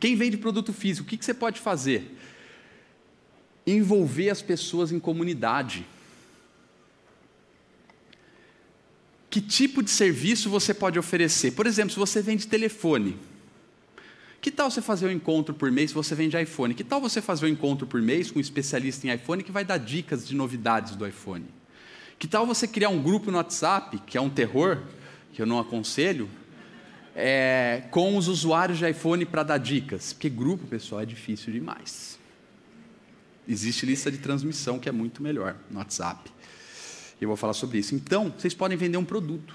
Quem vende produto físico, o que, que você pode fazer? Envolver as pessoas em comunidade. Que tipo de serviço você pode oferecer? Por exemplo, se você vende telefone, que tal você fazer um encontro por mês se você vende iPhone? Que tal você fazer um encontro por mês com um especialista em iPhone que vai dar dicas de novidades do iPhone? Que tal você criar um grupo no WhatsApp, que é um terror, que eu não aconselho, é, com os usuários de iPhone para dar dicas? Porque grupo, pessoal, é difícil demais. Existe lista de transmissão que é muito melhor no WhatsApp. Eu vou falar sobre isso. Então, vocês podem vender um produto.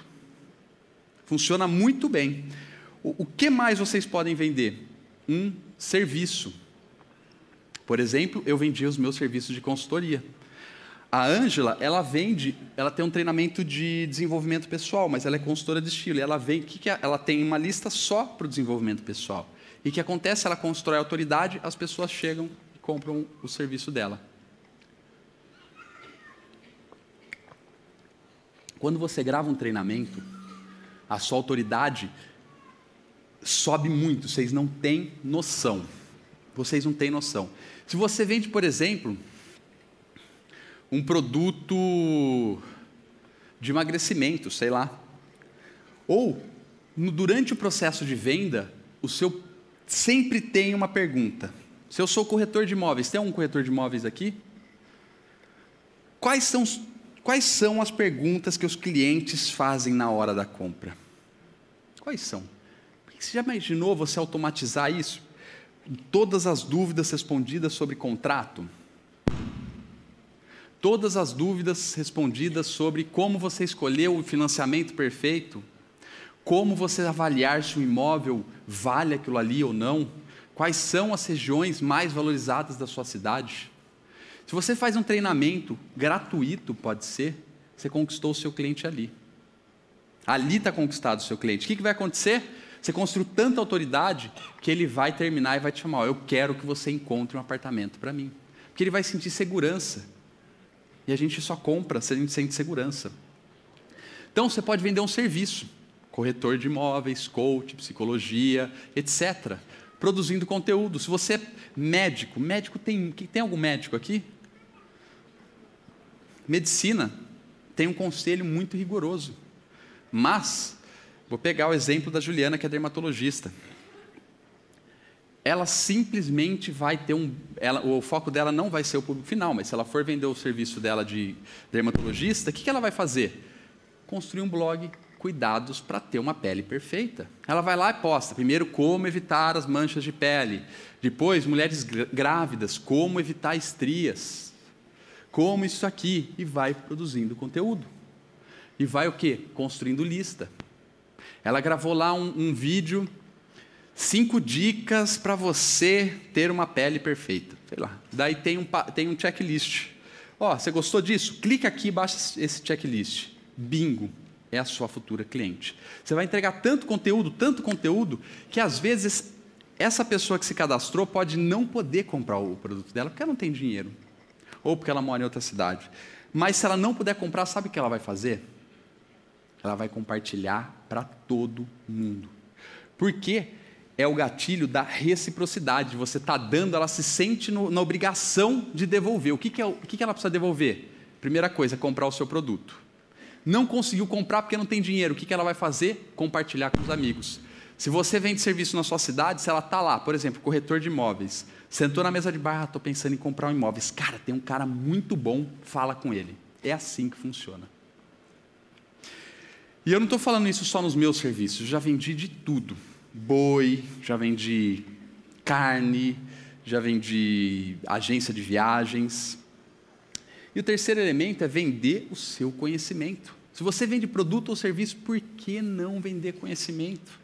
Funciona muito bem. O, o que mais vocês podem vender? Um serviço. Por exemplo, eu vendia os meus serviços de consultoria. A Ângela, ela vende, ela tem um treinamento de desenvolvimento pessoal, mas ela é consultora de estilo. E ela vem, que, que é? ela tem uma lista só para o desenvolvimento pessoal. E o que acontece? Ela constrói autoridade, as pessoas chegam e compram o serviço dela. Quando você grava um treinamento, a sua autoridade sobe muito, vocês não têm noção. Vocês não têm noção. Se você vende, por exemplo, um produto de emagrecimento, sei lá, ou no, durante o processo de venda, o seu sempre tem uma pergunta. Se eu sou corretor de imóveis, tem um corretor de imóveis aqui? Quais são, quais são as perguntas que os clientes fazem na hora da compra? Quais são? Você já imaginou você automatizar isso? Todas as dúvidas respondidas sobre contrato? Todas as dúvidas respondidas sobre como você escolheu o financiamento perfeito? Como você avaliar se o imóvel vale aquilo ali ou não? Quais são as regiões mais valorizadas da sua cidade? Se você faz um treinamento gratuito, pode ser, você conquistou o seu cliente ali. Ali está conquistado o seu cliente. O que, que vai acontecer? Você construiu tanta autoridade que ele vai terminar e vai te chamar: Eu quero que você encontre um apartamento para mim. Porque ele vai sentir segurança. E a gente só compra se a gente sente segurança. Então você pode vender um serviço, corretor de imóveis, coach, psicologia, etc. Produzindo conteúdo. Se você é médico, médico tem. Tem algum médico aqui? Medicina tem um conselho muito rigoroso. Mas Vou pegar o exemplo da Juliana, que é dermatologista. Ela simplesmente vai ter um. Ela, o foco dela não vai ser o público final, mas se ela for vender o serviço dela de dermatologista, o que, que ela vai fazer? Construir um blog cuidados para ter uma pele perfeita. Ela vai lá e posta, primeiro, como evitar as manchas de pele. Depois, mulheres grávidas, como evitar estrias. Como isso aqui. E vai produzindo conteúdo. E vai o quê? Construindo lista. Ela gravou lá um, um vídeo, cinco dicas para você ter uma pele perfeita. Sei lá. Daí tem um, tem um checklist. Ó, oh, você gostou disso? Clica aqui e baixa esse checklist. Bingo, é a sua futura cliente. Você vai entregar tanto conteúdo, tanto conteúdo, que às vezes essa pessoa que se cadastrou pode não poder comprar o produto dela porque ela não tem dinheiro. Ou porque ela mora em outra cidade. Mas se ela não puder comprar, sabe o que ela vai fazer? ela vai compartilhar para todo mundo. Porque é o gatilho da reciprocidade. Você está dando, ela se sente no, na obrigação de devolver. O que, que, é, o que, que ela precisa devolver? Primeira coisa, comprar o seu produto. Não conseguiu comprar porque não tem dinheiro. O que, que ela vai fazer? Compartilhar com os amigos. Se você vende serviço na sua cidade, se ela está lá, por exemplo, corretor de imóveis, sentou na mesa de bar, estou ah, pensando em comprar um imóvel. Cara, tem um cara muito bom, fala com ele. É assim que funciona. E eu não estou falando isso só nos meus serviços, eu já vendi de tudo. Boi, já vendi carne, já vendi agência de viagens. E o terceiro elemento é vender o seu conhecimento. Se você vende produto ou serviço, por que não vender conhecimento?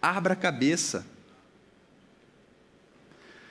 Abra a cabeça.